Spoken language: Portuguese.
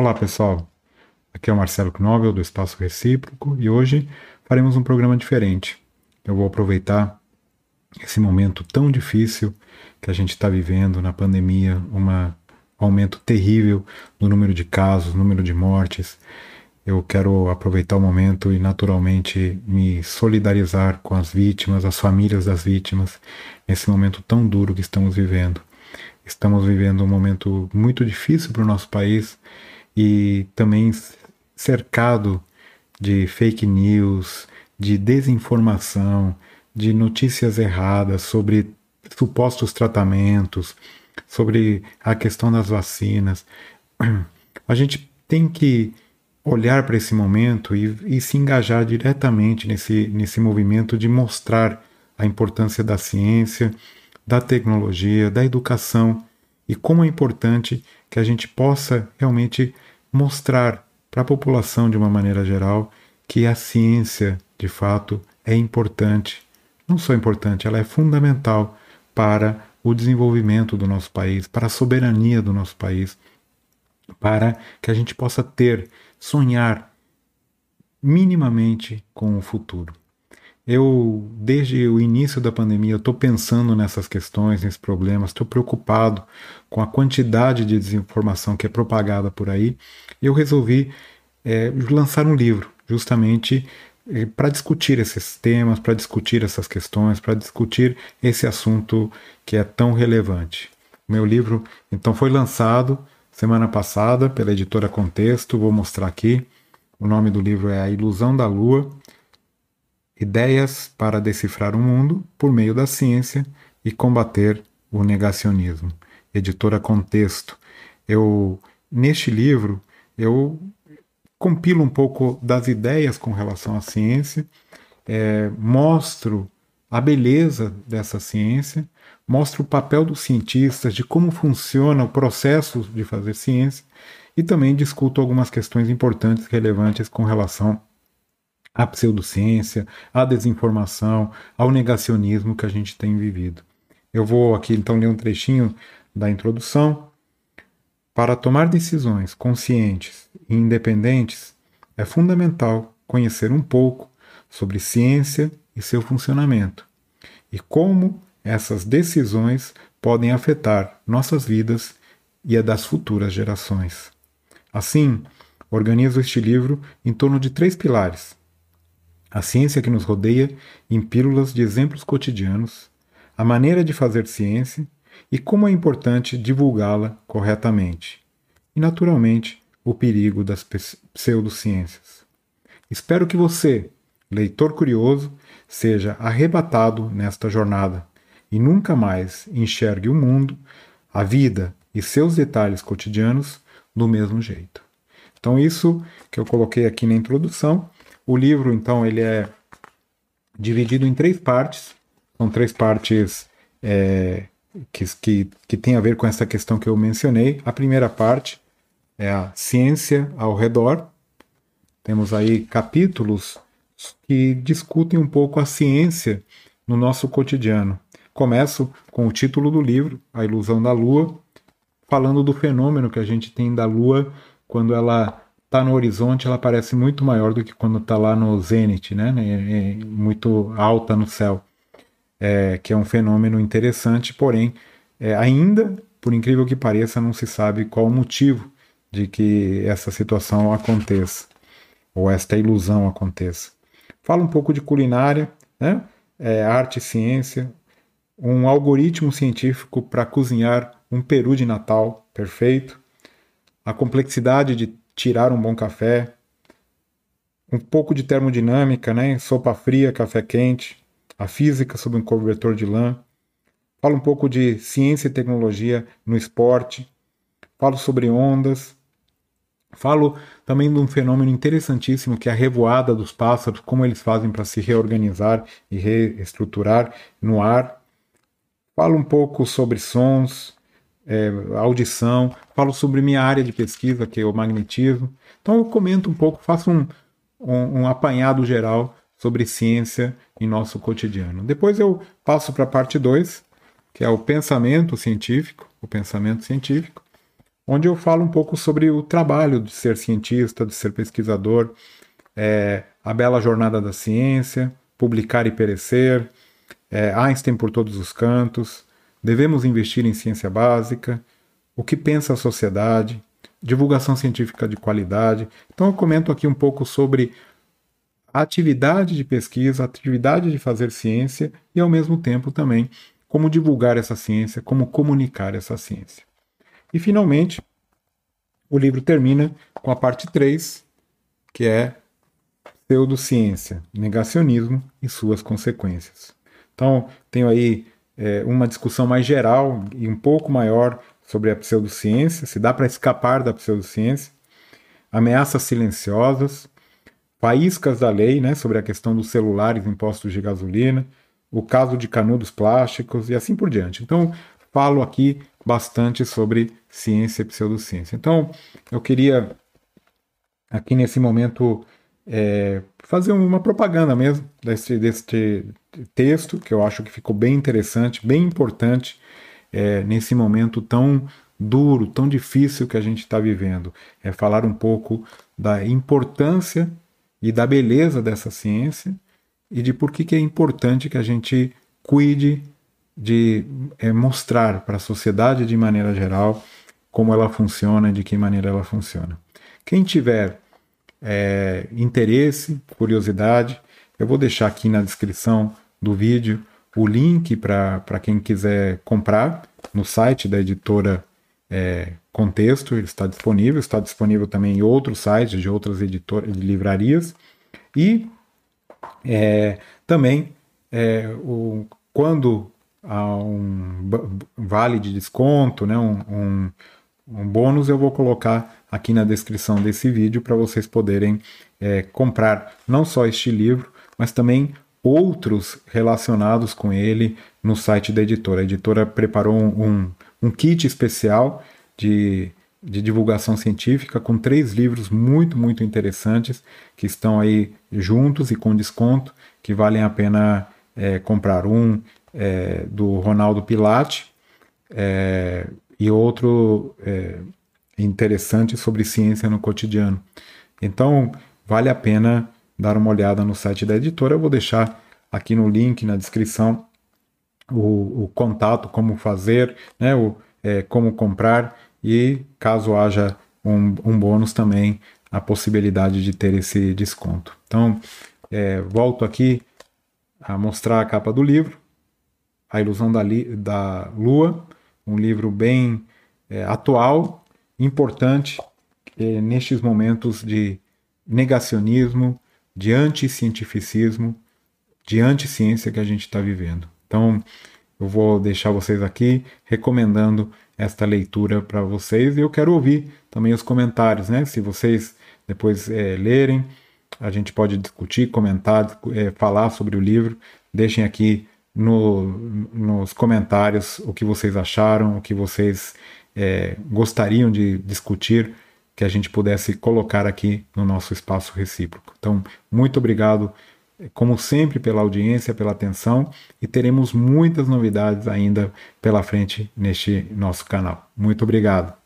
Olá pessoal, aqui é o Marcelo Knobel do Espaço Recíproco e hoje faremos um programa diferente. Eu vou aproveitar esse momento tão difícil que a gente está vivendo na pandemia, um aumento terrível no número de casos, número de mortes. Eu quero aproveitar o momento e naturalmente me solidarizar com as vítimas, as famílias das vítimas, nesse momento tão duro que estamos vivendo. Estamos vivendo um momento muito difícil para o nosso país e também cercado de fake news, de desinformação, de notícias erradas sobre supostos tratamentos, sobre a questão das vacinas. A gente tem que olhar para esse momento e, e, se engajar diretamente nesse, nesse movimento de mostrar a importância da ciência, da tecnologia, da educação e como é importante que a gente possa realmente mostrar para a população de uma maneira geral que a ciência, de fato, é importante. Não só importante, ela é fundamental para o desenvolvimento do nosso país, para a soberania do nosso país, para que a gente possa ter, sonhar minimamente com o futuro. Eu, desde o início da pandemia, estou pensando nessas questões, nesses problemas, estou preocupado com a quantidade de desinformação que é propagada por aí. Eu resolvi é, lançar um livro, justamente é, para discutir esses temas, para discutir essas questões, para discutir esse assunto que é tão relevante. Meu livro, então, foi lançado semana passada pela editora Contexto, vou mostrar aqui. O nome do livro é A Ilusão da Lua Ideias para decifrar o mundo por meio da ciência e combater o negacionismo. Editora Contexto. Eu neste livro eu compilo um pouco das ideias com relação à ciência, é, mostro a beleza dessa ciência, mostro o papel dos cientistas, de como funciona o processo de fazer ciência e também discuto algumas questões importantes relevantes com relação à pseudociência, à desinformação, ao negacionismo que a gente tem vivido. Eu vou aqui então ler um trechinho da introdução. Para tomar decisões conscientes e independentes, é fundamental conhecer um pouco sobre ciência e seu funcionamento e como essas decisões podem afetar nossas vidas e a das futuras gerações. Assim, organizo este livro em torno de três pilares: a ciência que nos rodeia em pílulas de exemplos cotidianos, a maneira de fazer ciência e como é importante divulgá-la corretamente. E, naturalmente, o perigo das pseudociências. Espero que você, leitor curioso, seja arrebatado nesta jornada e nunca mais enxergue o mundo, a vida e seus detalhes cotidianos do mesmo jeito. Então, isso que eu coloquei aqui na introdução o livro, então, ele é dividido em três partes. São três partes é, que, que, que tem a ver com essa questão que eu mencionei. A primeira parte é a ciência ao redor. Temos aí capítulos que discutem um pouco a ciência no nosso cotidiano. Começo com o título do livro, A Ilusão da Lua, falando do fenômeno que a gente tem da Lua quando ela está no horizonte, ela parece muito maior do que quando está lá no zênite, né? É, é muito alta no céu. É, que é um fenômeno interessante, porém, é, ainda, por incrível que pareça, não se sabe qual o motivo de que essa situação aconteça, ou esta ilusão aconteça. Fala um pouco de culinária, né? É, arte e ciência, um algoritmo científico para cozinhar um peru de Natal perfeito, a complexidade de tirar um bom café, um pouco de termodinâmica, né? Sopa fria, café quente, a física sobre um cobertor de lã. Falo um pouco de ciência e tecnologia no esporte. Falo sobre ondas. Falo também de um fenômeno interessantíssimo que é a revoada dos pássaros, como eles fazem para se reorganizar e reestruturar no ar. Falo um pouco sobre sons, é, audição, falo sobre minha área de pesquisa, que é o magnetismo. Então eu comento um pouco, faço um, um, um apanhado geral sobre ciência em nosso cotidiano. Depois eu passo para a parte 2, que é o pensamento científico, o pensamento científico, onde eu falo um pouco sobre o trabalho de ser cientista, de ser pesquisador, é, a bela jornada da ciência, publicar e perecer, é, Einstein por todos os cantos, devemos investir em ciência básica, o que pensa a sociedade, divulgação científica de qualidade. Então eu comento aqui um pouco sobre a atividade de pesquisa, a atividade de fazer ciência e ao mesmo tempo também como divulgar essa ciência, como comunicar essa ciência. E finalmente, o livro termina com a parte 3, que é pseudociência, negacionismo e suas consequências. Então, tenho aí é, uma discussão mais geral e um pouco maior sobre a pseudociência, se dá para escapar da pseudociência, ameaças silenciosas, faíscas da lei, né, sobre a questão dos celulares impostos de gasolina, o caso de canudos plásticos e assim por diante. Então, falo aqui bastante sobre ciência e pseudociência. Então, eu queria aqui nesse momento é, fazer uma propaganda mesmo desse, texto, que eu acho que ficou bem interessante, bem importante é, nesse momento tão duro, tão difícil que a gente está vivendo. É falar um pouco da importância e da beleza dessa ciência e de por que, que é importante que a gente cuide de é, mostrar para a sociedade de maneira geral como ela funciona e de que maneira ela funciona. Quem tiver é, interesse, curiosidade, eu vou deixar aqui na descrição do vídeo o link para quem quiser comprar no site da editora é, Contexto, ele está disponível, está disponível também em outros sites de outras editoras, de livrarias. E é, também é, o, quando há um vale de desconto, né, um, um, um bônus, eu vou colocar aqui na descrição desse vídeo para vocês poderem é, comprar não só este livro, mas também outros relacionados com ele no site da editora. A editora preparou um, um kit especial de, de divulgação científica com três livros muito, muito interessantes que estão aí juntos e com desconto, que valem a pena é, comprar. Um é, do Ronaldo Pilate é, e outro é, interessante sobre ciência no cotidiano. Então, vale a pena dar uma olhada no site da editora. Eu vou deixar aqui no link na descrição o, o contato, como fazer, né, o, é, como comprar e caso haja um, um, bônus também a possibilidade de ter esse desconto. Então, é, volto aqui a mostrar a capa do livro, A Ilusão da, da Lua, um livro bem é, atual, importante é, nestes momentos de negacionismo, de anticientificismo, de anticiência que a gente está vivendo. Então, eu vou deixar vocês aqui recomendando esta leitura para vocês e eu quero ouvir também os comentários, né? Se vocês depois é, lerem, a gente pode discutir, comentar, é, falar sobre o livro. Deixem aqui no, nos comentários o que vocês acharam, o que vocês é, gostariam de discutir que a gente pudesse colocar aqui no nosso espaço recíproco. Então, muito obrigado, como sempre, pela audiência, pela atenção e teremos muitas novidades ainda pela frente neste nosso canal. Muito obrigado.